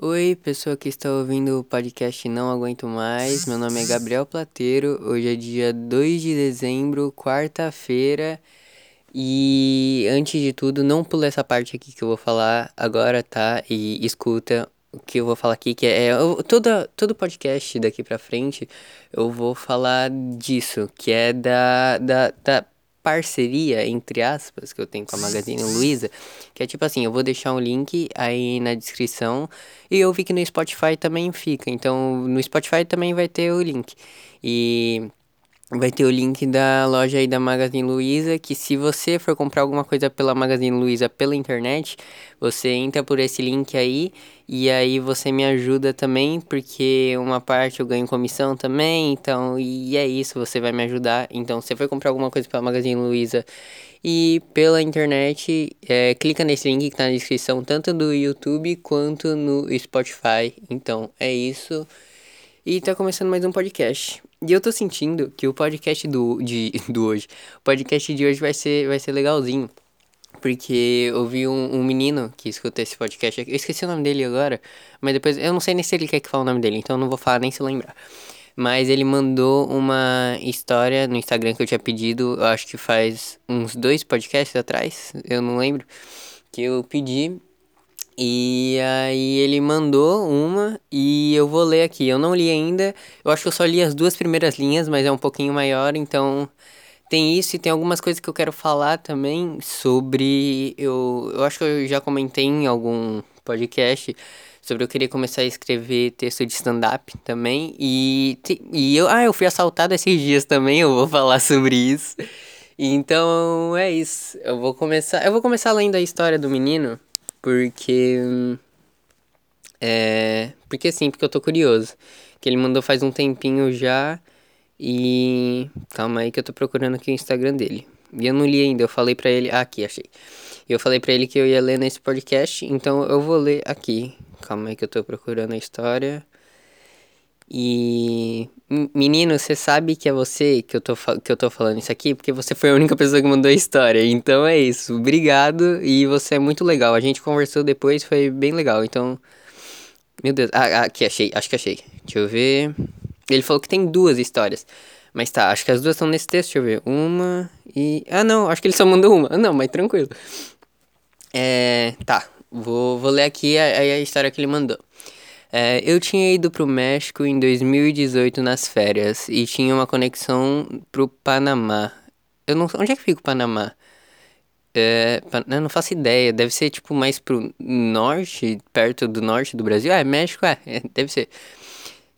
Oi, pessoa que está ouvindo o podcast Não Aguento Mais. Meu nome é Gabriel Plateiro. Hoje é dia 2 de dezembro, quarta-feira. E antes de tudo, não pula essa parte aqui que eu vou falar agora, tá? E escuta o que eu vou falar aqui, que é, é toda, todo podcast daqui pra frente, eu vou falar disso, que é da, da, da parceria, entre aspas, que eu tenho com a Magazine Luiza, que é tipo assim, eu vou deixar um link aí na descrição, e eu vi que no Spotify também fica, então no Spotify também vai ter o link. E vai ter o link da loja aí da Magazine Luiza, que se você for comprar alguma coisa pela Magazine Luiza pela internet, você entra por esse link aí e aí você me ajuda também, porque uma parte eu ganho comissão também, então e é isso, você vai me ajudar. Então, se você for comprar alguma coisa pela Magazine Luiza e pela internet, é, clica nesse link que tá na descrição, tanto do YouTube quanto no Spotify. Então, é isso. E tá começando mais um podcast. E eu tô sentindo que o podcast do, de, do hoje, o podcast de hoje vai ser, vai ser legalzinho. Porque eu vi um, um menino que escuta esse podcast, eu esqueci o nome dele agora, mas depois, eu não sei nem se ele quer que fale o nome dele, então eu não vou falar nem se lembrar. Mas ele mandou uma história no Instagram que eu tinha pedido, eu acho que faz uns dois podcasts atrás, eu não lembro, que eu pedi e aí ele mandou uma e eu vou ler aqui. Eu não li ainda. Eu acho que eu só li as duas primeiras linhas, mas é um pouquinho maior, então tem isso e tem algumas coisas que eu quero falar também sobre eu, eu acho que eu já comentei em algum podcast sobre eu querer começar a escrever texto de stand-up também e, e eu, ah, eu fui assaltado esses dias também, eu vou falar sobre isso. Então é isso. Eu vou começar, eu vou começar lendo a história do menino porque. É. Porque sim, porque eu tô curioso. Que ele mandou faz um tempinho já. E. Calma aí que eu tô procurando aqui o Instagram dele. E eu não li ainda, eu falei pra ele. Ah, aqui, achei. Eu falei pra ele que eu ia ler nesse podcast, então eu vou ler aqui. Calma aí que eu tô procurando a história. E. Menino, você sabe que é você que eu, tô, que eu tô falando isso aqui, porque você foi a única pessoa que mandou a história. Então é isso. Obrigado e você é muito legal. A gente conversou depois, foi bem legal. Então. Meu Deus. Ah, aqui achei, acho que achei. Deixa eu ver. Ele falou que tem duas histórias. Mas tá, acho que as duas estão nesse texto. Deixa eu ver. Uma e. Ah, não, acho que ele só mandou uma. Não, mas tranquilo. É. Tá, vou, vou ler aqui a, a história que ele mandou. É, eu tinha ido pro México em 2018 nas férias e tinha uma conexão pro Panamá. Eu não onde é que fica o Panamá? É, eu não faço ideia, deve ser tipo mais pro norte, perto do norte do Brasil. Ah, é México, é, é deve ser.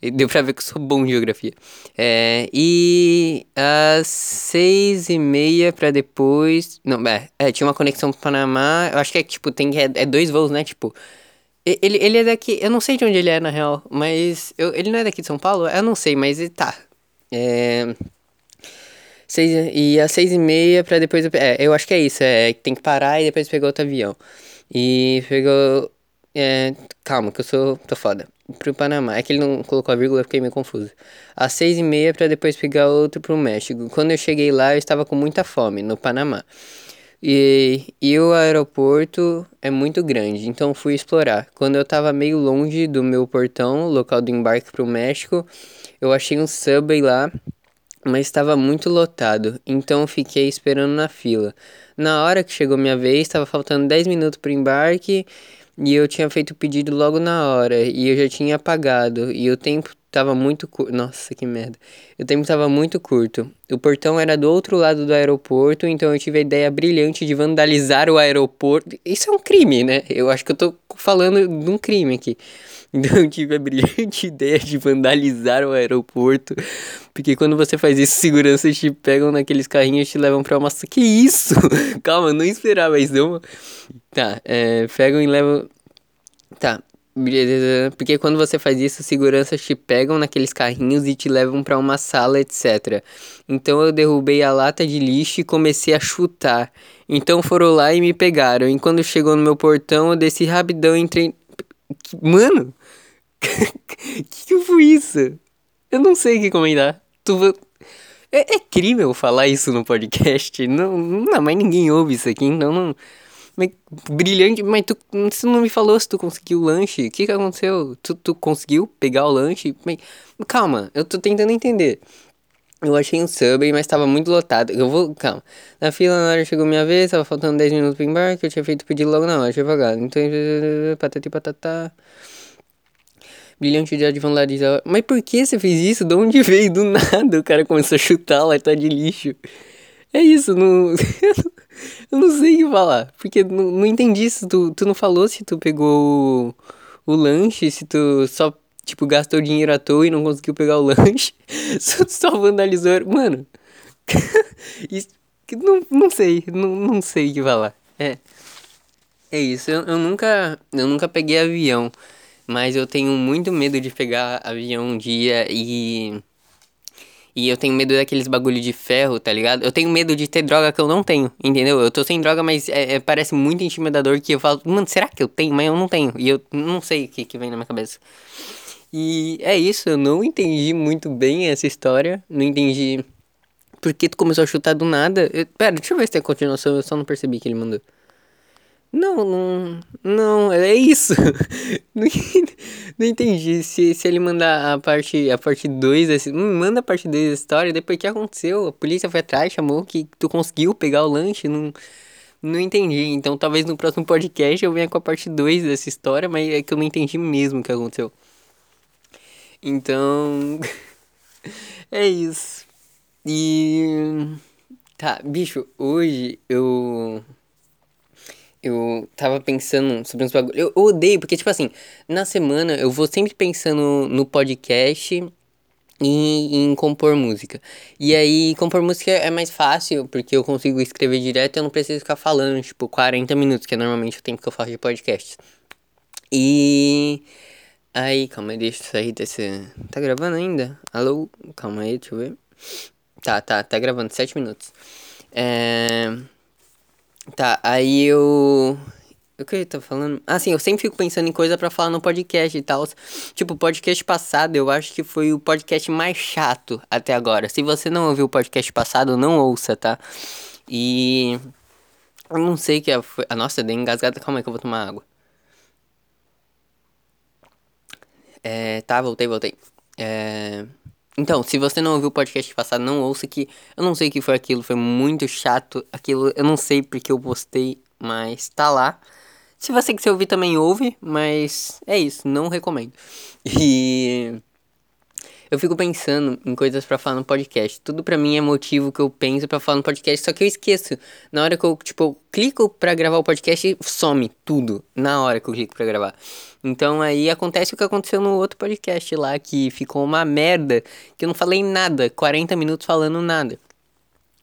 Deu pra ver que eu sou bom em geografia. É, e às seis e meia pra depois. Não, é, é, tinha uma conexão pro Panamá. Eu acho que é tipo, tem é, é dois voos, né? Tipo, ele, ele é daqui, eu não sei de onde ele é na real, mas eu, ele não é daqui de São Paulo? Eu não sei, mas ele tá. É. Seis, e às seis e meia pra depois. É, eu acho que é isso, é tem que parar e depois pegar outro avião. E pegou. É, calma, que eu sou. tô foda. Pro Panamá. É que ele não colocou a vírgula, eu fiquei meio confuso. Às seis e meia pra depois pegar outro pro México. Quando eu cheguei lá, eu estava com muita fome, no Panamá. E, e o aeroporto é muito grande, então fui explorar. Quando eu estava meio longe do meu portão, local do embarque para o México, eu achei um subway lá, mas estava muito lotado, então fiquei esperando na fila. Na hora que chegou minha vez, estava faltando 10 minutos para o embarque e eu tinha feito o pedido logo na hora e eu já tinha pagado e o tempo tava muito curto. Nossa, que merda. O tempo tava muito curto. O portão era do outro lado do aeroporto, então eu tive a ideia brilhante de vandalizar o aeroporto. Isso é um crime, né? Eu acho que eu tô falando de um crime aqui. Então eu tive a brilhante ideia de vandalizar o aeroporto. Porque quando você faz isso, seguranças te pegam naqueles carrinhos e te levam pra uma. Que isso? Calma, não esperava isso, não. Tá, é, pegam e levam. Tá, porque quando você faz isso, seguranças te pegam naqueles carrinhos e te levam para uma sala, etc. Então eu derrubei a lata de lixo e comecei a chutar. Então foram lá e me pegaram. E quando chegou no meu portão, eu desci rapidão e entrei. Mano! que que foi isso? Eu não sei o que comentar. Tu... É, é eu falar isso no podcast. Não, não, mas ninguém ouve isso aqui, então não. Mas, brilhante, mas tu, você não me falou se tu conseguiu o lanche. O que que aconteceu? Tu, tu conseguiu pegar o lanche? Mas, calma, eu tô tentando entender. Eu achei um Subway, mas tava muito lotado. Eu vou, calma. Na fila, na hora chegou minha vez, tava faltando 10 minutos pro embarque, eu tinha feito pedido logo na hora, pagado. Então, patati patatá. Brilhante de vandalizar. Mas por que você fez isso? De onde veio? Do nada o cara começou a chutar lá, tá de lixo. É isso, não. eu não sei o que falar. Porque não, não entendi se tu, tu não falou se tu pegou o, o lanche, se tu só tipo, gastou dinheiro à toa e não conseguiu pegar o lanche. só, só vandalizou. Mano. isso, não, não sei, não, não sei o que falar. É. É isso, eu, eu nunca. Eu nunca peguei avião. Mas eu tenho muito medo de pegar avião um dia e. E eu tenho medo daqueles bagulho de ferro, tá ligado? Eu tenho medo de ter droga que eu não tenho, entendeu? Eu tô sem droga, mas é, é, parece muito intimidador que eu falo, mano, será que eu tenho? Mas eu não tenho. E eu não sei o que, que vem na minha cabeça. E é isso, eu não entendi muito bem essa história. Não entendi por que tu começou a chutar do nada. Eu, pera, deixa eu ver se tem continuação, eu só não percebi que ele mandou. Não, não. Não, é isso. não, não entendi. Se, se ele mandar a parte a parte 2, assim, manda a parte 2 da história, depois o que aconteceu? A polícia foi atrás, chamou que tu conseguiu pegar o lanche, não. Não entendi. Então talvez no próximo podcast eu venha com a parte 2 dessa história, mas é que eu não entendi mesmo o que aconteceu. Então. é isso. E. Tá, bicho, hoje eu. Eu tava pensando sobre uns bagulhos. Eu, eu odeio, porque, tipo assim, na semana eu vou sempre pensando no podcast e em compor música. E aí, compor música é mais fácil, porque eu consigo escrever direto e eu não preciso ficar falando, tipo, 40 minutos, que é normalmente o tempo que eu faço de podcast. E. Aí, calma aí, deixa eu sair desse. Tá gravando ainda? Alô? Calma aí, deixa eu ver. Tá, tá, tá gravando, 7 minutos. É. Tá, aí eu. O que eu tô falando? Ah, sim, eu sempre fico pensando em coisa para falar no podcast e tal. Tipo, o podcast passado eu acho que foi o podcast mais chato até agora. Se você não ouviu o podcast passado, não ouça, tá? E. Eu não sei que. Foi... Ah, nossa, dei engasgada. Calma aí que eu vou tomar água. É, tá, voltei, voltei. É... Então, se você não ouviu o podcast passado, não ouça que eu não sei o que foi aquilo, foi muito chato. Aquilo, eu não sei porque eu postei, mas tá lá. Se você quiser ouvir também ouve, mas é isso, não recomendo. E eu fico pensando em coisas para falar no podcast. Tudo para mim é motivo que eu penso para falar no podcast, só que eu esqueço. Na hora que eu, tipo, eu clico para gravar o podcast, some tudo na hora que eu clico para gravar. Então aí acontece o que aconteceu no outro podcast lá, que ficou uma merda, que eu não falei nada, 40 minutos falando nada.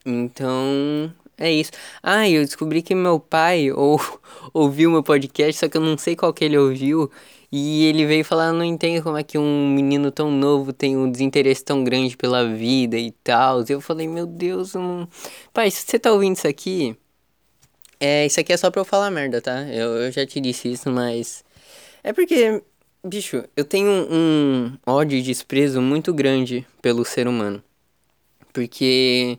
Então, é isso. Ah, eu descobri que meu pai ou, ouviu meu podcast, só que eu não sei qual que ele ouviu. E ele veio falar, não entendo como é que um menino tão novo tem um desinteresse tão grande pela vida e tal. Eu falei, meu Deus, não... pai, se você tá ouvindo isso aqui, é, isso aqui é só pra eu falar merda, tá? Eu, eu já te disse isso, mas... É porque, bicho, eu tenho um ódio e desprezo muito grande pelo ser humano. Porque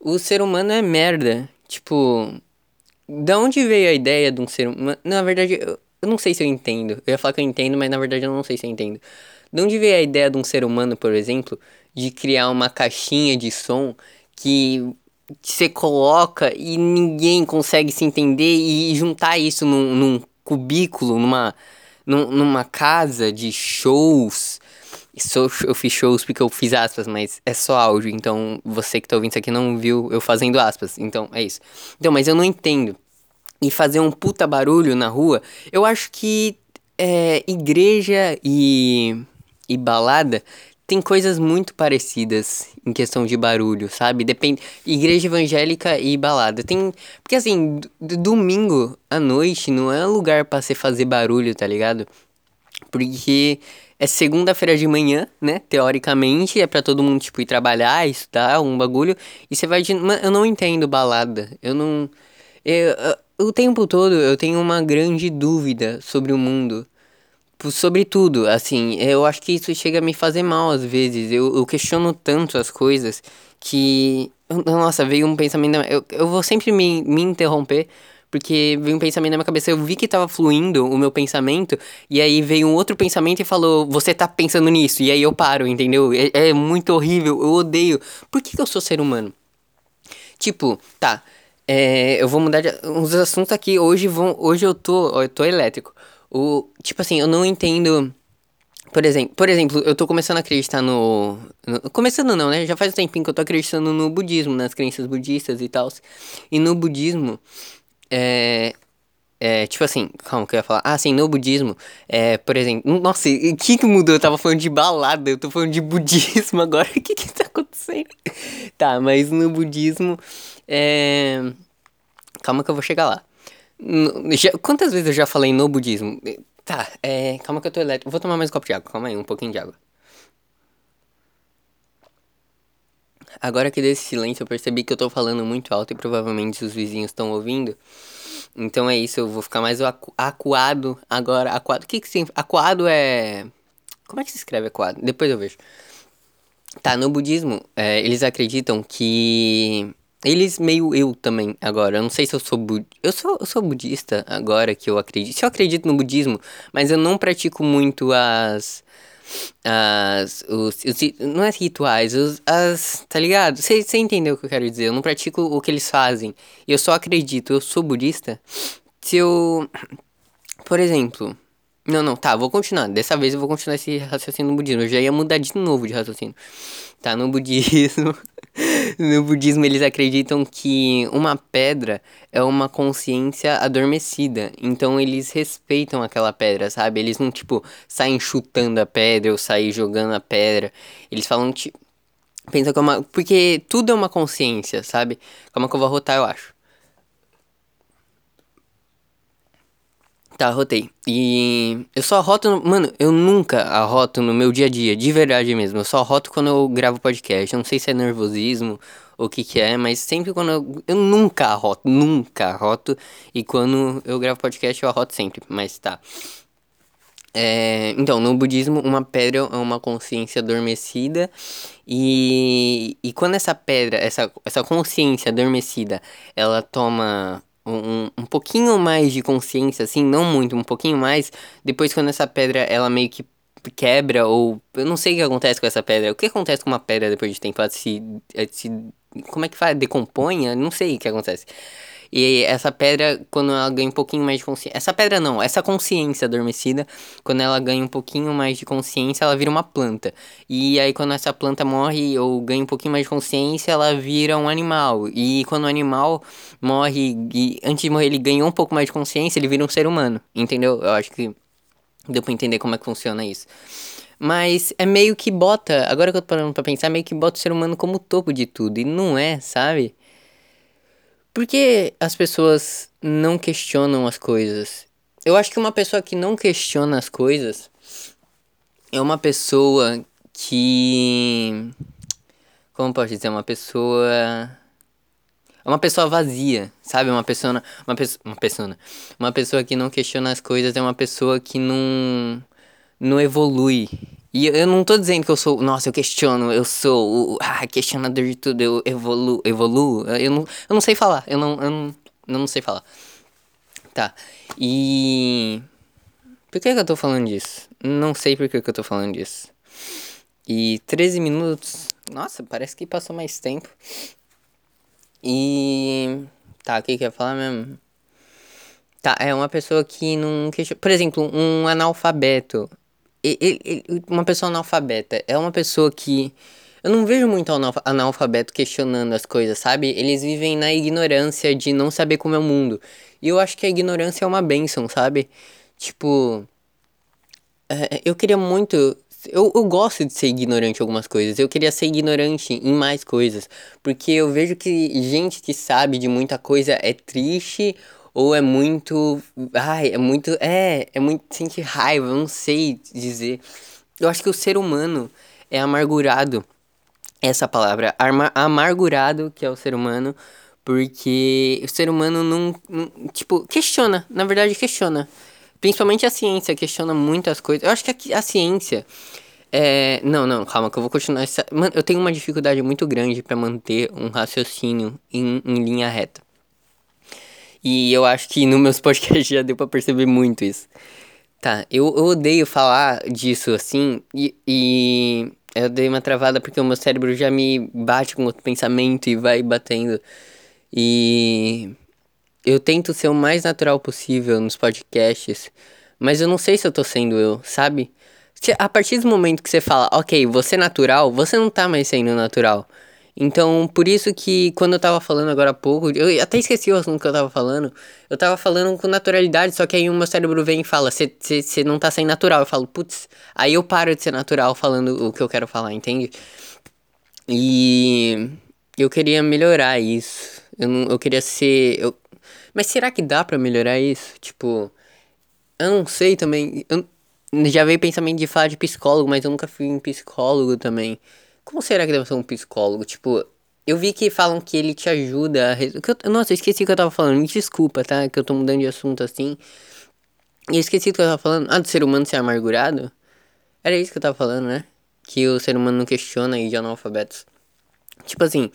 o ser humano é merda. Tipo, da onde veio a ideia de um ser humano? Na verdade, eu, eu não sei se eu entendo. Eu ia falar que eu entendo, mas na verdade eu não sei se eu entendo. De onde veio a ideia de um ser humano, por exemplo, de criar uma caixinha de som que você coloca e ninguém consegue se entender e juntar isso num, num cubículo, numa, num, numa casa de shows. Eu fiz shows porque eu fiz aspas, mas é só áudio, então você que tá ouvindo isso aqui não viu eu fazendo aspas, então é isso. Então, mas eu não entendo e fazer um puta barulho na rua, eu acho que é, igreja e, e balada tem coisas muito parecidas em questão de barulho, sabe? Depende. Igreja evangélica e balada. Tem. Porque assim, domingo à noite não é lugar para você fazer barulho, tá ligado? Porque é segunda-feira de manhã, né? Teoricamente, é para todo mundo, tipo, ir trabalhar, estudar, um bagulho. E você vai de. Eu não entendo balada. Eu não. Eu, o tempo todo eu tenho uma grande dúvida sobre o mundo. Sobre tudo, assim, eu acho que isso chega a me fazer mal às vezes. Eu, eu questiono tanto as coisas que. Nossa, veio um pensamento. Eu, eu vou sempre me, me interromper, porque veio um pensamento na minha cabeça, eu vi que tava fluindo o meu pensamento, e aí veio um outro pensamento e falou, você tá pensando nisso, e aí eu paro, entendeu? É, é muito horrível, eu odeio. Por que, que eu sou ser humano? Tipo, tá, é, eu vou mudar de, uns assuntos aqui, hoje vão, hoje eu tô, eu tô elétrico. O, tipo assim, eu não entendo por exemplo, por exemplo, eu tô começando a acreditar no, no, Começando não, né? Já faz um tempinho que eu tô acreditando no budismo, nas crenças budistas e tal. E no budismo, é. É, tipo assim, calma que eu ia falar. Ah, sim, no budismo, é, por exemplo. Nossa, o que que mudou? Eu tava falando de balada, eu tô falando de budismo agora. O que que tá acontecendo? Tá, mas no budismo, é. Calma que eu vou chegar lá. No, já, quantas vezes eu já falei no budismo? Tá, é. Calma que eu tô elétrico. Vou tomar mais um copo de água. Calma aí, um pouquinho de água. Agora que desse silêncio eu percebi que eu tô falando muito alto e provavelmente os vizinhos estão ouvindo. Então é isso, eu vou ficar mais acu acuado agora. Acuado. O que que significa? Acuado é. Como é que se escreve acuado? Depois eu vejo. Tá, no budismo, é, eles acreditam que eles meio eu também agora. Eu não sei se eu sou bud... eu sou eu sou budista agora que eu acredito. Se eu acredito no budismo, mas eu não pratico muito as as os, os não é rituais, os, as, tá ligado? Você entendeu o que eu quero dizer? Eu não pratico o que eles fazem. Eu só acredito, eu sou budista. Se eu por exemplo, não, não, tá, vou continuar. Dessa vez eu vou continuar esse raciocínio no budismo. Eu já ia mudar de novo de raciocínio. Tá, no budismo. no budismo eles acreditam que uma pedra é uma consciência adormecida. Então eles respeitam aquela pedra, sabe? Eles não, tipo, saem chutando a pedra ou saem jogando a pedra. Eles falam, tipo. Pensa que é uma. Porque tudo é uma consciência, sabe? Calma que eu vou rotar, eu acho. Tá, arrotei. E eu só arroto. No... Mano, eu nunca arroto no meu dia a dia, de verdade mesmo. Eu só arroto quando eu gravo podcast. Eu não sei se é nervosismo ou o que que é, mas sempre quando eu. Eu nunca arroto, nunca arroto. E quando eu gravo podcast eu arroto sempre, mas tá. É, então, no budismo, uma pedra é uma consciência adormecida. E, e quando essa pedra, essa, essa consciência adormecida, ela toma um, um pouquinho mais de consciência, assim, não muito, um pouquinho mais, depois quando essa pedra, ela meio que quebra, ou eu não sei o que acontece com essa pedra. O que acontece com uma pedra depois de tempo? Ela se, se como é que faz? Decompõe? Não sei o que acontece. E essa pedra, quando ela ganha um pouquinho mais de consciência. Essa pedra não, essa consciência adormecida, quando ela ganha um pouquinho mais de consciência, ela vira uma planta. E aí, quando essa planta morre ou ganha um pouquinho mais de consciência, ela vira um animal. E quando o animal morre, e antes de morrer, ele ganhou um pouco mais de consciência, ele vira um ser humano. Entendeu? Eu acho que deu pra entender como é que funciona isso. Mas é meio que bota, agora que eu tô parando pra pensar, meio que bota o ser humano como topo de tudo. E não é, sabe? Por que as pessoas não questionam as coisas? Eu acho que uma pessoa que não questiona as coisas é uma pessoa que. Como posso dizer? Uma pessoa. É uma pessoa vazia, sabe? Uma pessoa. Uma, pessoa, uma pessoa. Uma pessoa que não questiona as coisas é uma pessoa que não. Não evolui. E eu não tô dizendo que eu sou, nossa, eu questiono, eu sou o ah, questionador de tudo, eu evoluo, evoluo. Eu não, eu não sei falar, eu não, eu não, eu não sei falar. Tá. E. Por que, que eu tô falando disso? Não sei por que, que eu tô falando disso. E 13 minutos. Nossa, parece que passou mais tempo. E. Tá, o que, eu ia falar mesmo? Tá, é uma pessoa que não questiona. Por exemplo, um analfabeto uma pessoa analfabeta é uma pessoa que. Eu não vejo muito analfabeto questionando as coisas, sabe? Eles vivem na ignorância de não saber como é o mundo. E eu acho que a ignorância é uma benção, sabe? Tipo. É, eu queria muito. Eu, eu gosto de ser ignorante em algumas coisas. Eu queria ser ignorante em mais coisas. Porque eu vejo que gente que sabe de muita coisa é triste ou é muito. Ai, é muito. É, é muito. Sente raiva, eu não sei dizer. Eu acho que o ser humano é amargurado. Essa palavra, amargurado, que é o ser humano, porque o ser humano não, não. Tipo, questiona. Na verdade, questiona. Principalmente a ciência questiona muitas coisas. Eu acho que a, a ciência. É, não, não, calma, que eu vou continuar. Essa, mano, eu tenho uma dificuldade muito grande para manter um raciocínio em, em linha reta. E eu acho que no meus podcasts já deu pra perceber muito isso. Tá, eu, eu odeio falar disso assim, e, e eu dei uma travada porque o meu cérebro já me bate com outro pensamento e vai batendo. E eu tento ser o mais natural possível nos podcasts, mas eu não sei se eu tô sendo eu, sabe? A partir do momento que você fala, ok, você é natural, você não tá mais sendo natural. Então, por isso que quando eu tava falando agora há pouco, eu até esqueci o assunto que eu tava falando. Eu tava falando com naturalidade, só que aí o meu cérebro vem e fala: Você não tá sendo natural. Eu falo, putz. Aí eu paro de ser natural falando o que eu quero falar, entende? E eu queria melhorar isso. Eu, não, eu queria ser. Eu... Mas será que dá para melhorar isso? Tipo, eu não sei também. Eu... Já veio pensamento de falar de psicólogo, mas eu nunca fui um psicólogo também. Como será que deve ser um psicólogo? Tipo, eu vi que falam que ele te ajuda a. Eu... Nossa, eu esqueci o que eu tava falando. Me desculpa, tá? Que eu tô mudando de assunto assim. E eu esqueci o que eu tava falando. Ah, do ser humano ser amargurado? Era isso que eu tava falando, né? Que o ser humano não questiona e de analfabetos. Tipo assim,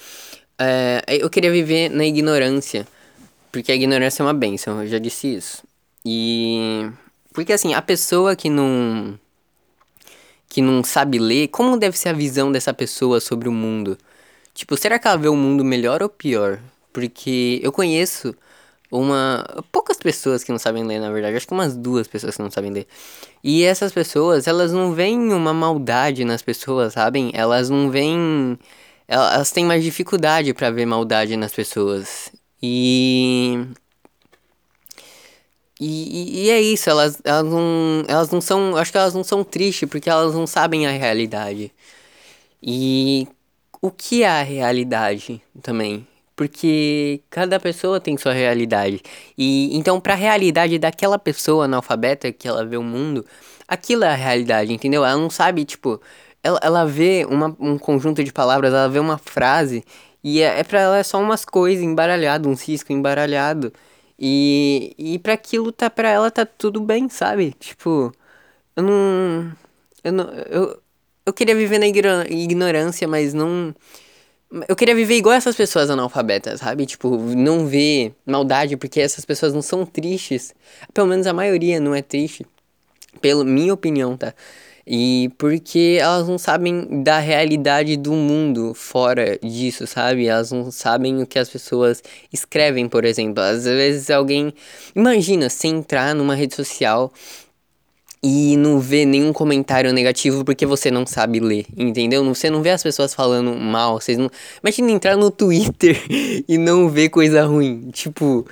é, eu queria viver na ignorância. Porque a ignorância é uma benção, eu já disse isso. E. Porque assim, a pessoa que não que não sabe ler, como deve ser a visão dessa pessoa sobre o mundo? Tipo, será que ela vê o mundo melhor ou pior? Porque eu conheço uma. poucas pessoas que não sabem ler, na verdade. Acho que umas duas pessoas que não sabem ler. E essas pessoas, elas não veem uma maldade nas pessoas, sabem? Elas não veem. Elas têm mais dificuldade para ver maldade nas pessoas. E e, e, é isso, elas, elas, não, elas não são. Acho que elas não são tristes porque elas não sabem a realidade. E o que é a realidade também? Porque cada pessoa tem sua realidade. E então, para a realidade daquela pessoa analfabeta que ela vê o mundo, aquilo é a realidade, entendeu? Ela não sabe, tipo, ela, ela vê uma, um conjunto de palavras, ela vê uma frase, e é, é pra ela é só umas coisas embaralhado, um cisco embaralhado. E, e para aquilo tá pra ela tá tudo bem, sabe? Tipo, eu não. Eu não. Eu, eu queria viver na ignorância, mas não. Eu queria viver igual essas pessoas analfabetas, sabe? Tipo, não ver maldade, porque essas pessoas não são tristes. Pelo menos a maioria não é triste. Pela minha opinião, tá? E porque elas não sabem da realidade do mundo fora disso, sabe? Elas não sabem o que as pessoas escrevem, por exemplo. Às vezes alguém. Imagina você entrar numa rede social e não ver nenhum comentário negativo porque você não sabe ler, entendeu? Você não vê as pessoas falando mal, vocês não. Imagina entrar no Twitter e não ver coisa ruim. Tipo,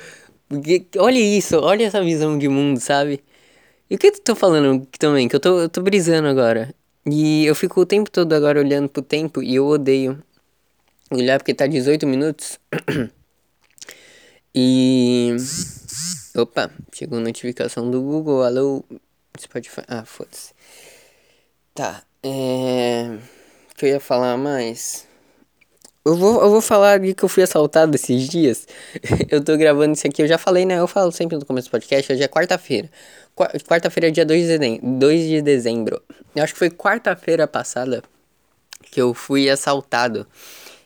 olha isso, olha essa visão de mundo, sabe? E o que eu tô falando também? Que eu tô, eu tô brisando agora. E eu fico o tempo todo agora olhando pro tempo e eu odeio olhar porque tá 18 minutos. e. Opa, chegou notificação do Google. Alô, Spotify. Ah, foda-se. Tá, é. O que eu ia falar mais? Eu vou, eu vou falar aqui que eu fui assaltado esses dias. eu tô gravando isso aqui, eu já falei, né? Eu falo sempre no começo do podcast, hoje é quarta-feira. Quarta-feira, dia 2 de, dezembro, 2 de dezembro. Eu acho que foi quarta-feira passada que eu fui assaltado.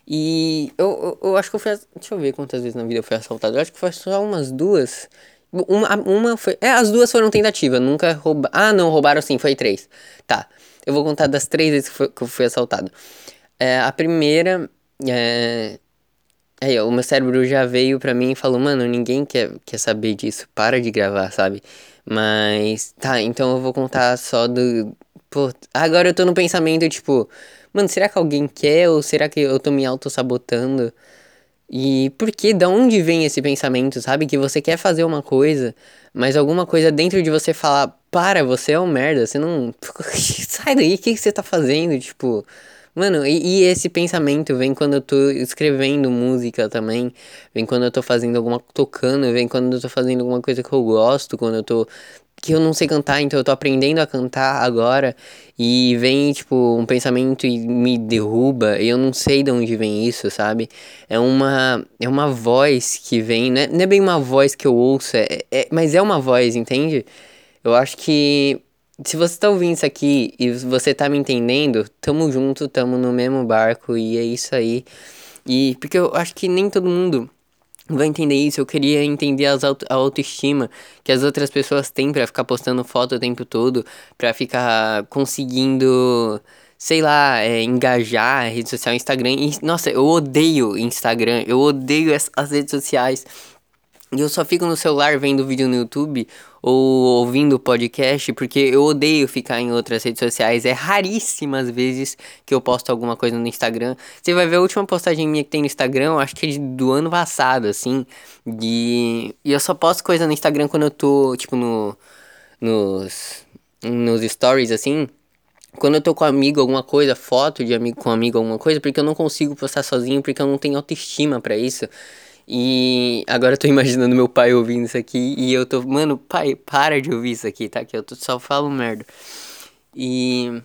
E eu, eu, eu, acho que eu fui. Deixa eu ver quantas vezes na vida eu fui assaltado. Eu acho que foi só umas duas. Uma, uma foi. É, as duas foram tentativa. Nunca roubaram. Ah, não, roubaram sim, foi três. Tá. Eu vou contar das três vezes que, foi, que eu fui assaltado. É, a primeira é... Aí, o meu cérebro já veio pra mim e falou, mano, ninguém quer, quer saber disso, para de gravar, sabe? Mas, tá, então eu vou contar só do. Pô, agora eu tô no pensamento, tipo, mano, será que alguém quer ou será que eu tô me auto-sabotando? E por que, da onde vem esse pensamento, sabe? Que você quer fazer uma coisa, mas alguma coisa dentro de você fala, para, você é um merda, você não. Sai daí, o que, que você tá fazendo? Tipo. Mano, e, e, esse pensamento vem quando eu tô escrevendo música também, vem quando eu tô fazendo alguma tocando, vem quando eu tô fazendo alguma coisa que eu gosto, quando eu tô que eu não sei cantar, então eu tô aprendendo a cantar agora e vem tipo um pensamento e me derruba, e eu não sei de onde vem isso, sabe? É uma é uma voz que vem, não é, não é bem uma voz que eu ouço, é, é, mas é uma voz, entende? Eu acho que se você tá ouvindo isso aqui e você tá me entendendo, tamo junto, tamo no mesmo barco e é isso aí. E porque eu acho que nem todo mundo vou entender isso, eu queria entender as auto, a autoestima que as outras pessoas têm para ficar postando foto o tempo todo, para ficar conseguindo, sei lá, é, engajar a rede social, Instagram. E, nossa, eu odeio Instagram, eu odeio as, as redes sociais. E eu só fico no celular vendo vídeo no YouTube ou ouvindo podcast porque eu odeio ficar em outras redes sociais. É raríssimas vezes que eu posto alguma coisa no Instagram. Você vai ver a última postagem minha que tem no Instagram, acho que é do ano passado, assim. E, e eu só posto coisa no Instagram quando eu tô, tipo, no, nos, nos stories, assim quando eu tô com amigo alguma coisa, foto de amigo com amigo alguma coisa, porque eu não consigo postar sozinho, porque eu não tenho autoestima para isso. E agora eu tô imaginando meu pai ouvindo isso aqui e eu tô, mano, pai, para de ouvir isso aqui, tá? Que eu tô, só falo merda. E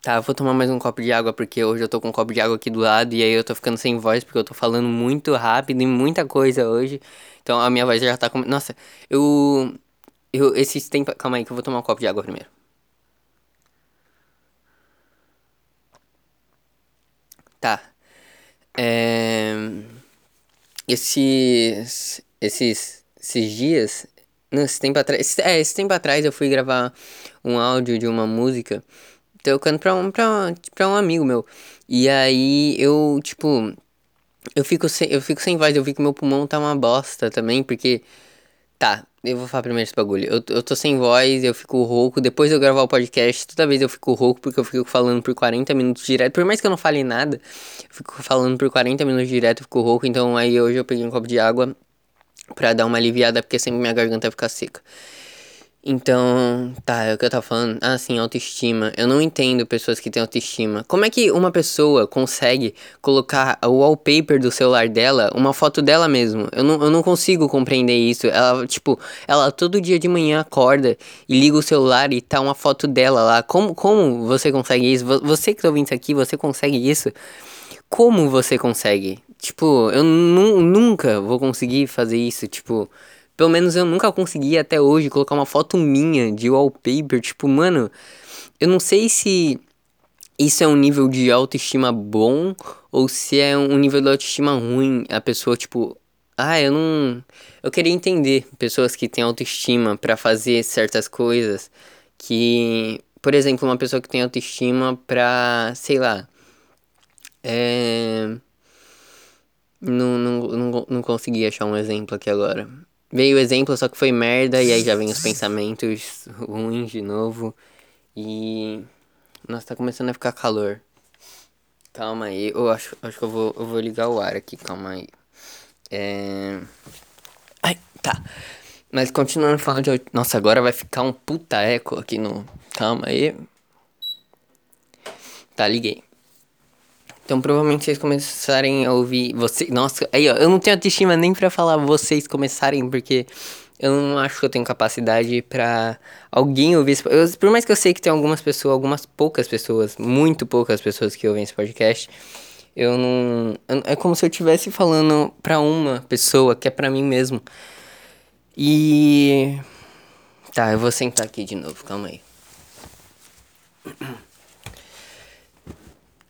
tá, eu vou tomar mais um copo de água porque hoje eu tô com um copo de água aqui do lado e aí eu tô ficando sem voz porque eu tô falando muito rápido e muita coisa hoje. Então a minha voz já tá com, nossa, eu eu esses tempos, calma aí que eu vou tomar um copo de água primeiro. Tá. É esses, esses, esses dias, não, esse tempo atrás, é, esse tempo atrás eu fui gravar um áudio de uma música tocando pra um, pra um amigo meu. E aí eu, tipo, eu fico sem, eu fico sem voz, eu vi que meu pulmão tá uma bosta também, porque Tá, eu vou falar primeiro esse bagulho. Eu, eu tô sem voz, eu fico rouco. Depois de eu gravar o podcast, toda vez eu fico rouco porque eu fico falando por 40 minutos direto. Por mais que eu não fale nada, eu fico falando por 40 minutos direto, eu fico rouco. Então aí hoje eu peguei um copo de água pra dar uma aliviada, porque sempre minha garganta fica seca. Então, tá, é o que eu tava falando. Ah, sim, autoestima. Eu não entendo pessoas que têm autoestima. Como é que uma pessoa consegue colocar o wallpaper do celular dela, uma foto dela mesmo? Eu não, eu não consigo compreender isso. Ela, tipo, ela todo dia de manhã acorda e liga o celular e tá uma foto dela lá. Como, como você consegue isso? Você que tá ouvindo isso aqui, você consegue isso? Como você consegue? Tipo, eu nunca vou conseguir fazer isso, tipo. Pelo menos eu nunca consegui até hoje colocar uma foto minha de wallpaper. Tipo, mano, eu não sei se isso é um nível de autoestima bom ou se é um nível de autoestima ruim. A pessoa, tipo, ah, eu não. Eu queria entender pessoas que têm autoestima para fazer certas coisas. Que, por exemplo, uma pessoa que tem autoestima pra, sei lá. É. Não, não, não, não consegui achar um exemplo aqui agora. Veio o exemplo, só que foi merda, e aí já vem os pensamentos ruins de novo. E. Nossa, tá começando a ficar calor. Calma aí, eu acho, acho que eu vou, eu vou ligar o ar aqui, calma aí. É. Ai, tá. Mas continuando falando de. Nossa, agora vai ficar um puta eco aqui no. Calma aí. Tá, liguei. Então provavelmente vocês começarem a ouvir. Você, nossa, aí ó, eu não tenho autoestima nem pra falar vocês começarem, porque eu não acho que eu tenho capacidade para alguém ouvir esse, eu, Por mais que eu sei que tem algumas pessoas, algumas poucas pessoas, muito poucas pessoas que ouvem esse podcast, eu não. É como se eu estivesse falando pra uma pessoa que é pra mim mesmo. E. Tá, eu vou sentar aqui de novo, calma aí.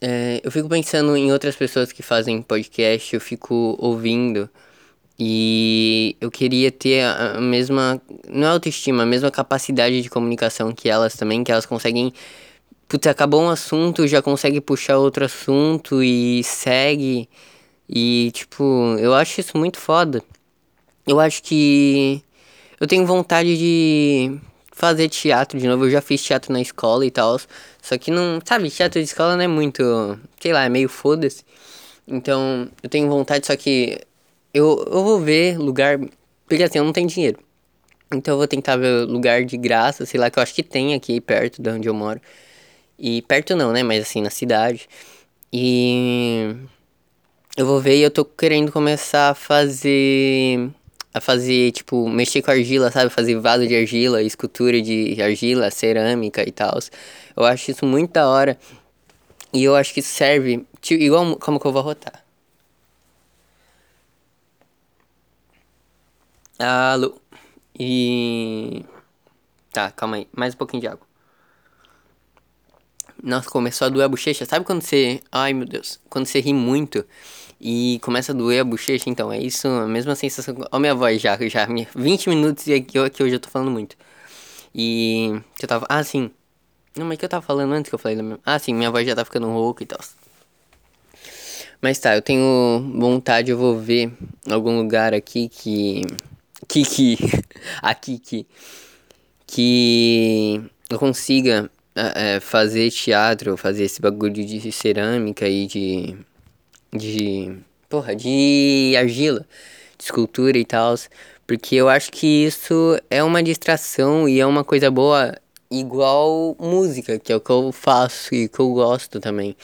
É, eu fico pensando em outras pessoas que fazem podcast, eu fico ouvindo e eu queria ter a, mesma, não é autoestima, a mesma capacidade de comunicação que elas também, que elas conseguem, putz, acabou um assunto, já consegue puxar outro assunto e segue. E, tipo, eu acho isso muito foda. Eu acho que eu tenho vontade de fazer teatro de novo. Eu já fiz teatro na escola e tal. Só que não, sabe, teatro de escola não é muito, sei lá, é meio foda-se. Então, eu tenho vontade, só que eu, eu vou ver lugar. Porque assim, eu não tenho dinheiro. Então eu vou tentar ver lugar de graça, sei lá, que eu acho que tem aqui perto de onde eu moro. E perto não, né? Mas assim, na cidade. E eu vou ver e eu tô querendo começar a fazer a fazer, tipo, mexer com argila, sabe? Fazer vaso de argila, escultura de argila, cerâmica e tal. Eu acho isso muito da hora. E eu acho que serve, tipo, igual como que eu vou rotar. Alô. E. Tá, calma aí. Mais um pouquinho de água. Nossa, começou a doer a bochecha. Sabe quando você. Ai meu Deus. Quando você ri muito e começa a doer a bochecha? Então, é isso, a mesma sensação. Olha minha voz já, já. 20 minutos e aqui, aqui hoje eu tô falando muito. E. Eu tava. Ah, sim. Não, mas que eu tava falando antes que eu falei da minha... Ah, sim, minha voz já tá ficando rouca e tal. Mas tá, eu tenho vontade, eu vou ver algum lugar aqui que. Que que. aqui que. Que eu consiga é, fazer teatro, fazer esse bagulho de cerâmica e de. De. porra, de argila, de escultura e tal. Porque eu acho que isso é uma distração e é uma coisa boa, igual música, que é o que eu faço e que eu gosto também.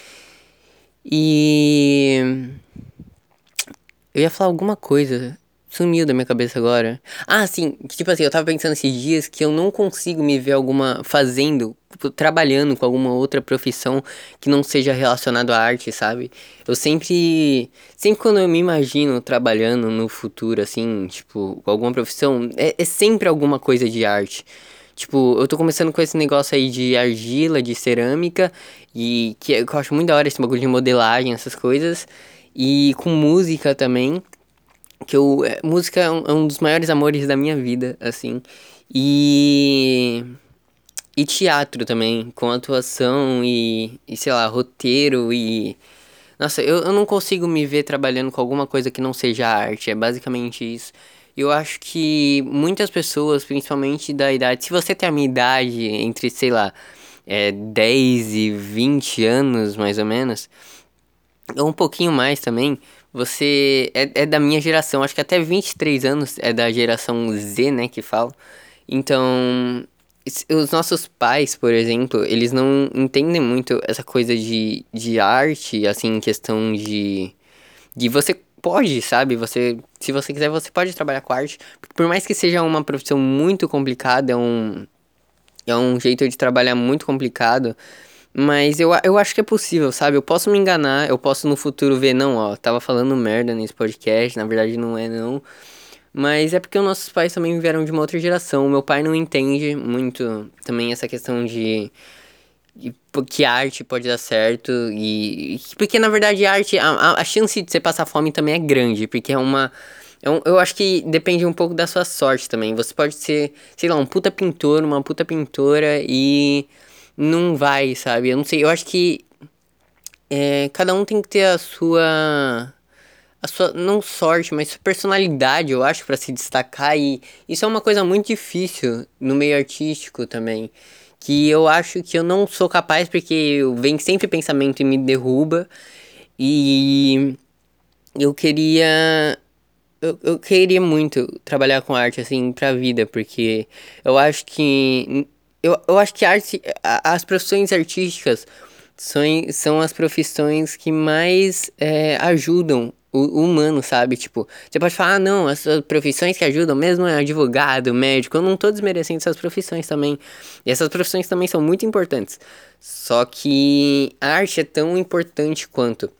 E. Eu ia falar alguma coisa. Sumiu da minha cabeça agora. Ah, sim. Tipo assim, eu tava pensando esses dias que eu não consigo me ver alguma. fazendo, tipo, trabalhando com alguma outra profissão que não seja relacionado à arte, sabe? Eu sempre. Sempre quando eu me imagino trabalhando no futuro, assim, tipo, com alguma profissão, é, é sempre alguma coisa de arte. Tipo, eu tô começando com esse negócio aí de argila, de cerâmica, e que eu acho muito da hora esse bagulho de modelagem, essas coisas. E com música também que eu é, música é um, é um, dos maiores amores da minha vida assim. E e teatro também com atuação e, e sei lá roteiro e nossa eu, eu não consigo me ver trabalhando com alguma coisa que não seja arte é basicamente isso. Eu acho que muitas pessoas principalmente da idade se você tem a minha idade entre sei lá é, 10 e 20 anos mais ou menos ou um pouquinho mais também você é, é da minha geração, acho que até 23 anos é da geração Z, né, que fala. Então, os nossos pais, por exemplo, eles não entendem muito essa coisa de, de arte, assim, em questão de. de você pode, sabe? Você, se você quiser, você pode trabalhar com arte. Por mais que seja uma profissão muito complicada, é um, é um jeito de trabalhar muito complicado. Mas eu, eu acho que é possível, sabe? Eu posso me enganar, eu posso no futuro ver, não, ó, tava falando merda nesse podcast, na verdade não é não. Mas é porque os nossos pais também vieram de uma outra geração. Meu pai não entende muito também essa questão de, de que arte pode dar certo. E. Porque na verdade a arte, a, a chance de você passar fome também é grande, porque é uma. É um, eu acho que depende um pouco da sua sorte também. Você pode ser, sei lá, um puta pintor, uma puta pintora e não vai, sabe? Eu não sei, eu acho que é, cada um tem que ter a sua a sua não sorte, mas sua personalidade, eu acho, para se destacar e isso é uma coisa muito difícil no meio artístico também, que eu acho que eu não sou capaz porque vem sempre pensamento e me derruba e eu queria eu, eu queria muito trabalhar com arte assim pra vida, porque eu acho que eu, eu acho que arte, as profissões artísticas são, são as profissões que mais é, ajudam o, o, humano, sabe? Tipo, você pode falar, ah, não, as profissões que ajudam mesmo é advogado, médico. Eu não tô desmerecendo essas profissões também. E essas profissões também são muito importantes. Só que a arte é tão importante quanto.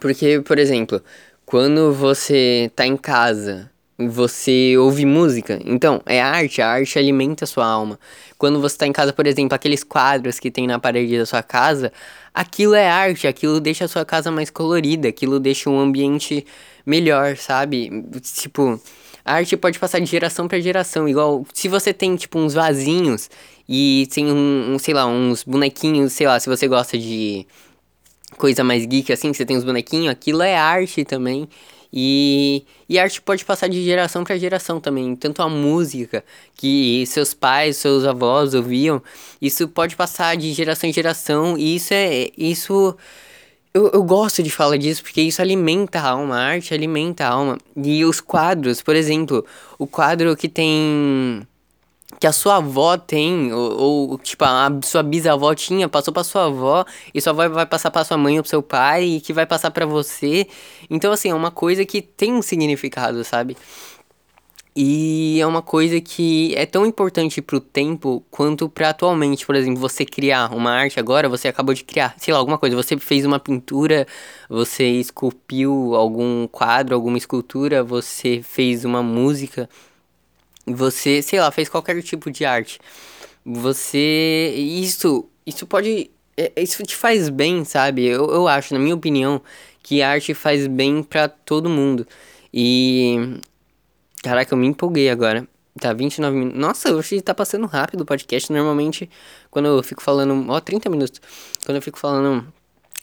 Porque, por exemplo, quando você tá em casa você ouve música. Então, é arte, a arte alimenta a sua alma. Quando você está em casa, por exemplo, aqueles quadros que tem na parede da sua casa, aquilo é arte, aquilo deixa a sua casa mais colorida, aquilo deixa um ambiente melhor, sabe? Tipo, a arte pode passar de geração para geração, igual se você tem tipo uns vasinhos e tem um, um, sei lá, uns bonequinhos, sei lá, se você gosta de coisa mais geek assim, você tem uns bonequinhos, aquilo é arte também. E, e a arte pode passar de geração para geração também. Tanto a música que seus pais, seus avós ouviam, isso pode passar de geração em geração. E isso é. Isso. Eu, eu gosto de falar disso porque isso alimenta a alma, a arte alimenta a alma. E os quadros, por exemplo, o quadro que tem que a sua avó tem, ou, ou, tipo, a sua bisavó tinha, passou pra sua avó, e sua avó vai passar pra sua mãe ou pro seu pai, e que vai passar pra você. Então, assim, é uma coisa que tem um significado, sabe? E é uma coisa que é tão importante pro tempo quanto pra atualmente. Por exemplo, você criar uma arte agora, você acabou de criar, sei lá, alguma coisa. Você fez uma pintura, você esculpiu algum quadro, alguma escultura, você fez uma música você, sei lá, fez qualquer tipo de arte. Você. Isso. Isso pode é, isso te faz bem, sabe? Eu, eu acho, na minha opinião, que a arte faz bem para todo mundo. E. Caraca, eu me empolguei agora. Tá, 29 minutos. Nossa, hoje tá passando rápido o podcast. Normalmente, quando eu fico falando. Ó, 30 minutos. Quando eu fico falando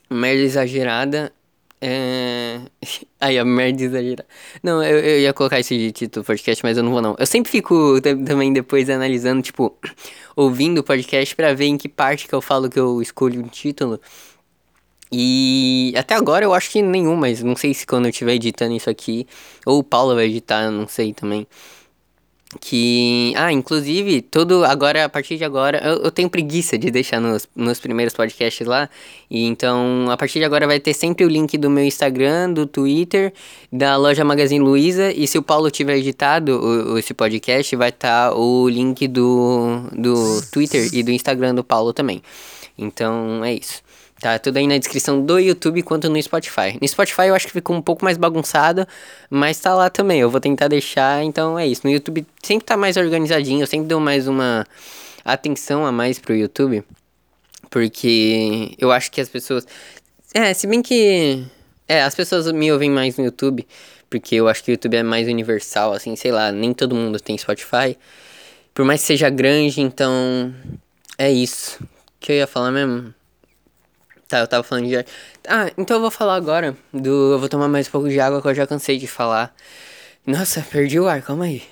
merda exagerada. É. Aí, a merda exagerada. Não, eu, eu ia colocar esse título do podcast, mas eu não vou, não. Eu sempre fico também depois analisando, tipo, ouvindo o podcast pra ver em que parte que eu falo que eu escolho um título. E até agora eu acho que nenhum, mas não sei se quando eu estiver editando isso aqui, ou o Paulo vai editar, não sei também que ah inclusive tudo agora a partir de agora eu, eu, tenho preguiça de deixar nos, nos primeiros podcasts lá e então a partir de agora vai ter sempre o link do meu Instagram do Twitter da loja Magazine Luiza e se o Paulo tiver editado o, esse podcast vai estar tá o link do do Twitter e do Instagram do Paulo também. Então é isso Tá tudo aí na descrição do YouTube quanto no Spotify. No Spotify eu acho que ficou um pouco mais bagunçado, mas tá lá também. Eu vou tentar deixar, então é isso. No YouTube sempre tá mais organizadinho, eu sempre dou mais uma atenção a mais pro YouTube. Porque eu acho que as pessoas. É, se bem que. É, as pessoas me ouvem mais no YouTube. Porque eu acho que o YouTube é mais universal, assim, sei lá, nem todo mundo tem Spotify. Por mais que seja grande, então. É isso. O que eu ia falar mesmo? Tá, eu tava falando de. Ah, então eu vou falar agora do. Eu vou tomar mais um pouco de água que eu já cansei de falar. Nossa, perdi o ar, calma aí.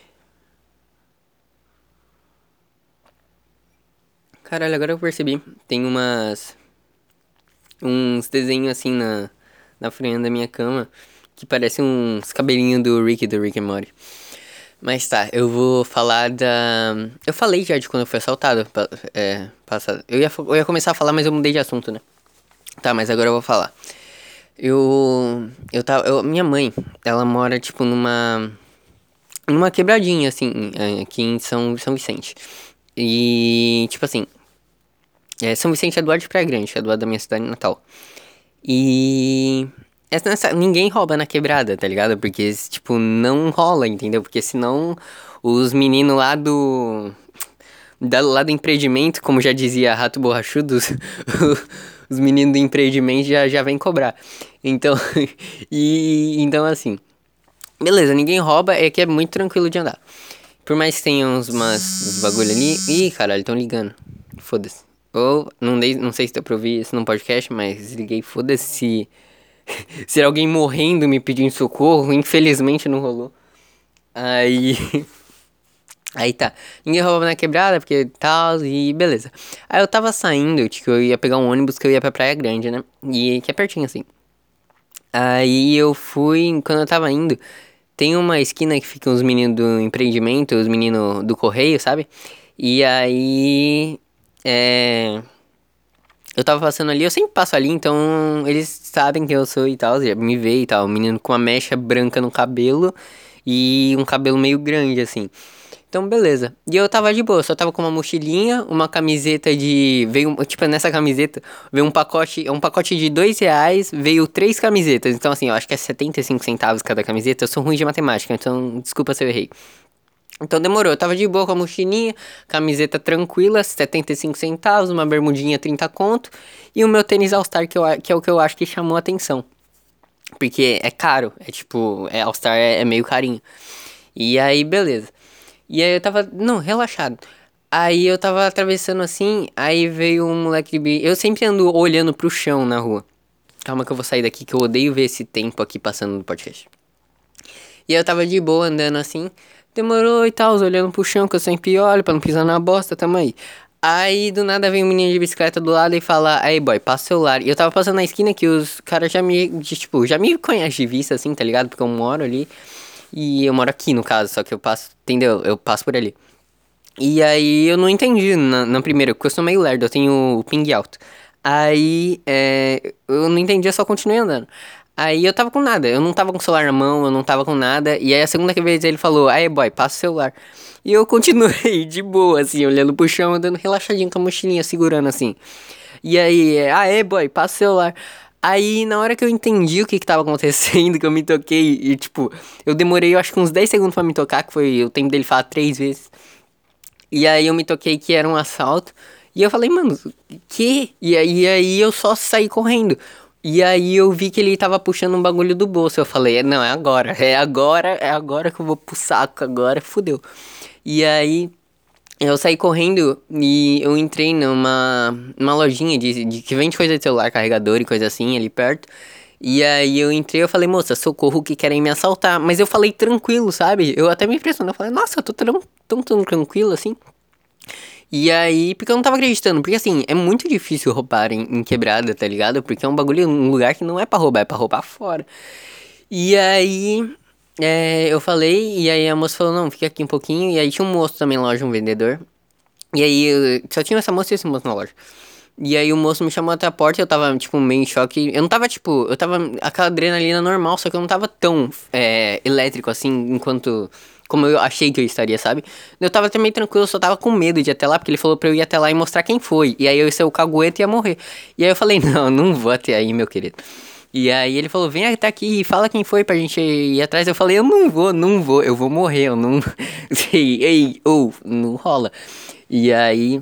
Caralho, agora eu percebi. Tem umas. Uns desenhos assim na. Na frente da minha cama. Que parece uns cabelinhos do Rick do Rick and Morty. Mas tá, eu vou falar da. Eu falei já de quando eu fui assaltado. É, passado. Eu ia, eu ia começar a falar, mas eu mudei de assunto, né? Tá, mas agora eu vou falar. Eu. Eu tava. Eu, minha mãe, ela mora, tipo, numa. Numa quebradinha, assim, é, aqui em São, São Vicente. E, tipo assim. É, São Vicente é do lado de Praia Grande, é do lado da minha cidade natal. E. Essa, ninguém rouba na quebrada, tá ligado? Porque, tipo, não rola, entendeu? Porque senão os meninos lá do. Da, lá do empreendimento, como já dizia Rato Borrachudo, os meninos do empreendimento já, já vêm cobrar. Então, e então assim, beleza, ninguém rouba, é que é muito tranquilo de andar. Por mais que tenha uns, umas, uns bagulho ali. Ih, caralho, estão ligando. Foda-se. Ou, não, dei, não sei se deu pra ouvir isso no podcast, mas desliguei, foda-se. Se, se alguém morrendo me pedindo socorro, infelizmente não rolou. Aí. Aí tá, ninguém roubava na quebrada, porque tal, e beleza. Aí eu tava saindo, tipo, eu ia pegar um ônibus que eu ia pra Praia Grande, né? E que é pertinho assim. Aí eu fui, quando eu tava indo, tem uma esquina que ficam os meninos do empreendimento, os meninos do correio, sabe? E aí. É. Eu tava passando ali, eu sempre passo ali, então eles sabem quem eu sou e tal, me vê e tal. Um menino com uma mecha branca no cabelo e um cabelo meio grande, assim. Então, beleza. E eu tava de boa, só tava com uma mochilinha, uma camiseta de. Veio. Tipo, nessa camiseta, veio um pacote. Um pacote de dois reais, veio três camisetas. Então, assim, eu acho que é 75 centavos cada camiseta. Eu sou ruim de matemática, então desculpa se eu errei. Então demorou, eu tava de boa com a mochilinha, camiseta tranquila, 75 centavos, uma bermudinha 30 conto, e o meu tênis All-Star, que, eu, que é o que eu acho que chamou a atenção. Porque é caro, é tipo, é, All-Star é, é meio carinho. E aí, beleza. E aí eu tava, não, relaxado. Aí eu tava atravessando assim, aí veio um moleque de... Eu sempre ando olhando pro chão na rua. Calma que eu vou sair daqui, que eu odeio ver esse tempo aqui passando no podcast. E eu tava de boa andando assim, demorou e tal, olhando pro chão, que eu sempre olho pra não pisar na bosta, tamo aí. Aí do nada vem um menino de bicicleta do lado e fala, aí boy, passa o celular. E eu tava passando na esquina que os caras já me, tipo, já me conhecem de vista assim, tá ligado? Porque eu moro ali. E eu moro aqui, no caso, só que eu passo, entendeu? Eu passo por ali. E aí eu não entendi na, na primeira, porque eu sou meio lerdo, eu tenho o ping alto. Aí é, eu não entendi, eu só continuei andando. Aí eu tava com nada, eu não tava com o celular na mão, eu não tava com nada. E aí a segunda vez ele falou, aí boy, passa o celular. E eu continuei de boa, assim, olhando pro chão, andando relaxadinho com a mochilinha, segurando assim. E aí, aí boy, passa o celular. Aí, na hora que eu entendi o que que tava acontecendo, que eu me toquei, e tipo, eu demorei, eu acho que uns 10 segundos para me tocar, que foi o tempo dele falar três vezes. E aí eu me toquei que era um assalto. E eu falei, mano, que? E aí, aí eu só saí correndo. E aí eu vi que ele tava puxando um bagulho do bolso. Eu falei, não, é agora. É agora, é agora que eu vou pro saco, agora fudeu. E aí eu saí correndo e eu entrei numa, numa lojinha de, de que vende coisa de celular, carregador e coisa assim, ali perto. E aí eu entrei eu falei, moça, socorro que querem me assaltar. Mas eu falei tranquilo, sabe? Eu até me impressionou. Eu falei, nossa, eu tô tão, tão, tão tranquilo assim. E aí, porque eu não tava acreditando, porque assim, é muito difícil roubar em, em quebrada, tá ligado? Porque é um bagulho, um lugar que não é pra roubar, é pra roubar fora. E aí, é, eu falei, e aí a moça falou, não, fica aqui um pouquinho. E aí tinha um moço também na loja, um vendedor. E aí, só tinha essa moça e esse moço na loja. E aí o moço me chamou até a porta e eu tava, tipo, meio em choque. Eu não tava, tipo, eu tava aquela adrenalina normal, só que eu não tava tão é, elétrico assim, enquanto como eu achei que eu estaria, sabe? Eu tava também tranquilo, só tava com medo de ir até lá, porque ele falou pra eu ir até lá e mostrar quem foi. E aí eu ia ser o cagueta e ia morrer. E aí eu falei, não, não vou até aí, meu querido. E aí ele falou, vem até aqui e fala quem foi pra gente ir atrás. Eu falei, eu não vou, não vou, eu vou morrer, eu não. ei, ei, ou, não rola. E aí.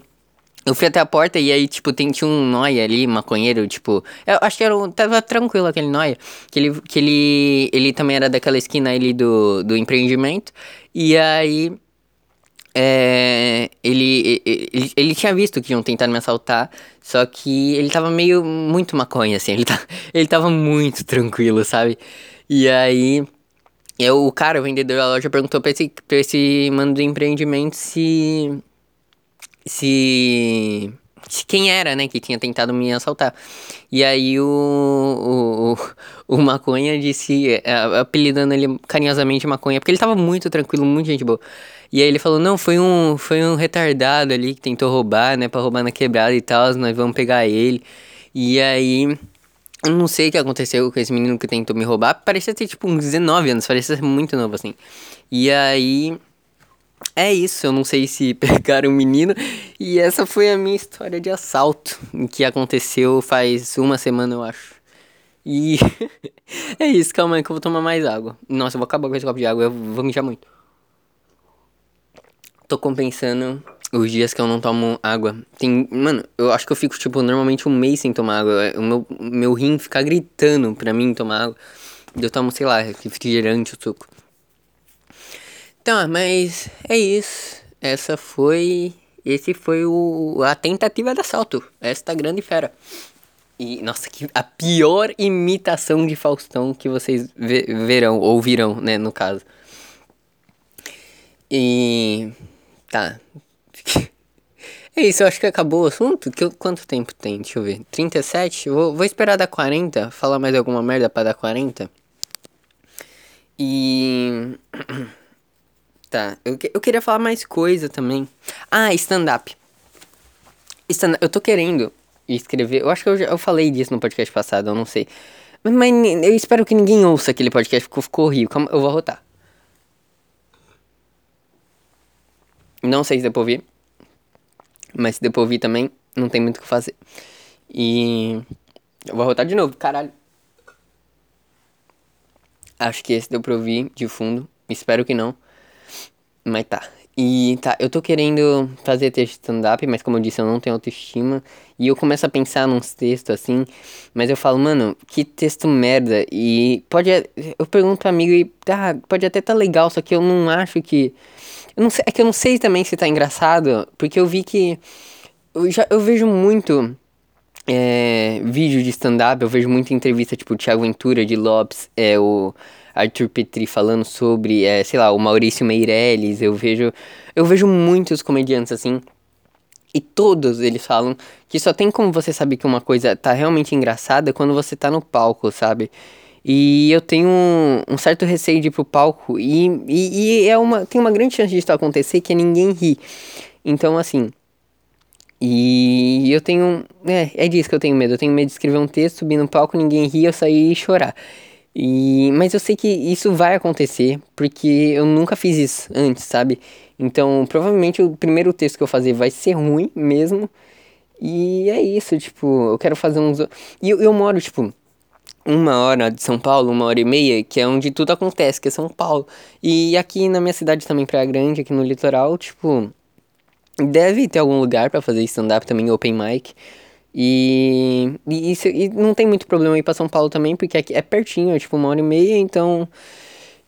Eu fui até a porta e aí, tipo, tem, tinha um noia ali, maconheiro, tipo. Eu acho que era um, tava tranquilo aquele noia. Que ele, que ele, ele também era daquela esquina ali do, do empreendimento. E aí. É, ele, ele, ele tinha visto que iam tentar me assaltar, só que ele tava meio muito maconha, assim, ele, tá, ele tava muito tranquilo, sabe? E aí, eu, o cara, o vendedor da loja, perguntou pra esse, pra esse mano do empreendimento se se, se quem era, né, que tinha tentado me assaltar. E aí o, o, o, Maconha disse, é, apelidando ele carinhosamente Maconha, porque ele tava muito tranquilo, muito gente boa. E aí ele falou, não, foi um, foi um retardado ali que tentou roubar, né, pra roubar na quebrada e tal, nós vamos pegar ele. E aí... Eu não sei o que aconteceu com esse menino que tentou me roubar. Parecia ter tipo uns 19 anos, parecia ser muito novo assim. E aí é isso, eu não sei se pegaram o menino. E essa foi a minha história de assalto, que aconteceu faz uma semana, eu acho. E é isso, calma aí que eu vou tomar mais água. Nossa, eu vou acabar com esse copo de água, eu vou mijar muito. Tô compensando os dias que eu não tomo água. Tem, mano, eu acho que eu fico, tipo, normalmente um mês sem tomar água. O meu, meu rim fica gritando pra mim tomar água. Eu tomo, sei lá, refrigerante, o suco. Então, mas é isso. Essa foi. Esse foi o, a tentativa de assalto. Esta grande fera. E, nossa, que a pior imitação de Faustão que vocês ve verão, ouvirão, né, no caso. E. Tá. É isso, eu acho que acabou o assunto. Que, quanto tempo tem? Deixa eu ver. 37? Vou, vou esperar dar 40. Falar mais alguma merda pra dar 40. E. Tá, eu, eu queria falar mais coisa também. Ah, stand-up. Stand eu tô querendo escrever. Eu acho que eu, já, eu falei disso no podcast passado, eu não sei. Mas, mas eu espero que ninguém ouça aquele podcast, ficou, ficou horrível. Calma, eu vou arrotar. Não sei se depois ouvir. Mas se depois ouvir também, não tem muito o que fazer. E. Eu vou arrotar de novo, caralho. Acho que esse deu pra ouvir de fundo. Espero que não. Mas tá. E tá, eu tô querendo fazer texto stand-up, mas como eu disse, eu não tenho autoestima. E eu começo a pensar nos textos assim, mas eu falo, mano, que texto merda. E pode. Eu pergunto pro amigo e tá, pode até tá legal, só que eu não acho que. Sei, é que eu não sei também se tá engraçado, porque eu vi que. Eu, já, eu vejo muito é, vídeo de stand-up, eu vejo muita entrevista, tipo, Thiago Ventura de Lopes, é o Arthur Petri falando sobre, é, sei lá, o Maurício Meirelles, eu vejo, eu vejo muitos comediantes assim, e todos eles falam que só tem como você saber que uma coisa tá realmente engraçada quando você tá no palco, sabe? E eu tenho um, um certo receio de ir pro palco e, e, e, é uma, tem uma grande chance disso acontecer que é ninguém rir. Então, assim, e eu tenho. É, é disso que eu tenho medo. Eu tenho medo de escrever um texto, subir no palco, ninguém rir, eu sair e chorar. E, mas eu sei que isso vai acontecer, porque eu nunca fiz isso antes, sabe? Então, provavelmente o primeiro texto que eu fazer vai ser ruim mesmo. E é isso, tipo, eu quero fazer uns. E eu, eu moro, tipo, uma hora de São Paulo, uma hora e meia, que é onde tudo acontece, que é São Paulo. E aqui na minha cidade também, Praia Grande, aqui no litoral, tipo. deve ter algum lugar para fazer stand-up também, open mic. E, e, isso, e não tem muito problema ir pra São Paulo também, porque aqui é pertinho, é tipo uma hora e meia, então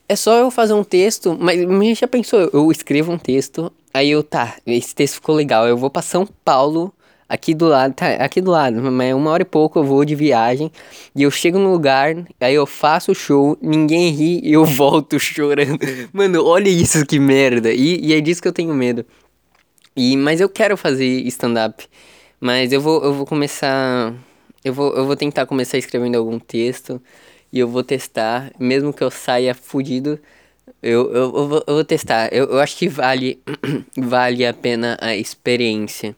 é só eu fazer um texto, mas já pensou, eu escrevo um texto, aí eu, tá, esse texto ficou legal, eu vou pra São Paulo, aqui do lado, tá, aqui do lado, mas uma hora e pouco eu vou de viagem, e eu chego no lugar, aí eu faço o show, ninguém ri, e eu volto chorando. Mano, olha isso que merda, e, e é disso que eu tenho medo. E, mas eu quero fazer stand-up. Mas eu vou, eu vou começar. Eu vou, eu vou tentar começar escrevendo algum texto. E eu vou testar. Mesmo que eu saia fudido. Eu, eu, eu, vou, eu vou testar. Eu, eu acho que vale, vale a pena a experiência.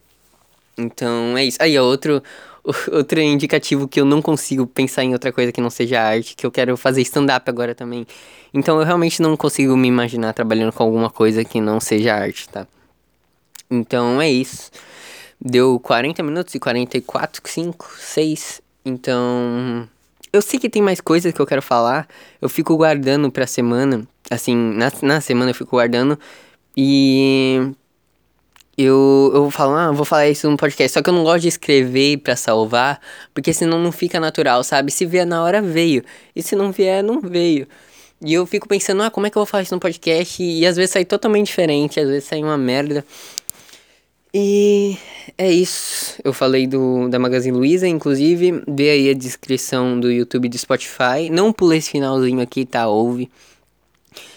Então é isso. Aí, outro, outro indicativo que eu não consigo pensar em outra coisa que não seja arte, que eu quero fazer stand-up agora também. Então eu realmente não consigo me imaginar trabalhando com alguma coisa que não seja arte, tá? Então é isso. Deu 40 minutos e 44, 5, 6. Então. Eu sei que tem mais coisas que eu quero falar. Eu fico guardando pra semana. Assim, na, na semana eu fico guardando. E. Eu, eu falo, ah, vou falar isso no podcast. Só que eu não gosto de escrever pra salvar. Porque senão não fica natural, sabe? Se vier na hora, veio. E se não vier, não veio. E eu fico pensando, ah, como é que eu vou falar isso no podcast? E, e às vezes sai totalmente diferente, às vezes sai uma merda. E é isso. Eu falei do, da Magazine Luiza, inclusive. Vê aí a descrição do YouTube do Spotify. Não pula esse finalzinho aqui, tá? Ouve.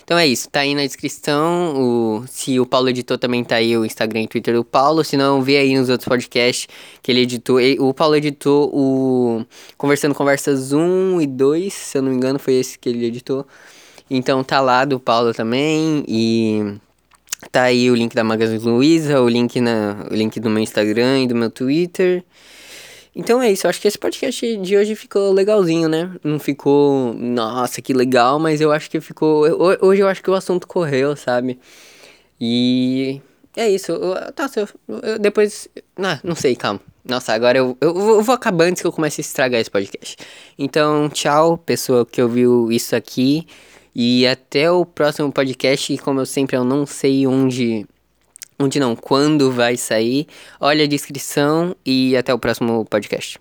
Então é isso, tá aí na descrição. O, se o Paulo editou, também tá aí o Instagram e Twitter do Paulo. Se não, vê aí nos outros podcasts que ele editou. O Paulo editou o Conversando Conversas 1 e 2, se eu não me engano, foi esse que ele editou. Então tá lá do Paulo também. E Tá aí o link da Magazine Luiza, o link, na, o link do meu Instagram e do meu Twitter. Então é isso, eu acho que esse podcast de hoje ficou legalzinho, né? Não ficou, nossa, que legal, mas eu acho que ficou. Hoje eu acho que o assunto correu, sabe? E é isso. Tá, eu, eu, depois. Ah, não sei, calma. Nossa, agora eu, eu, eu, vou acabar antes que eu comece a estragar esse podcast. Então, tchau, pessoa que ouviu isso aqui. E até o próximo podcast, e como eu sempre eu não sei onde onde não, quando vai sair. Olha a descrição e até o próximo podcast.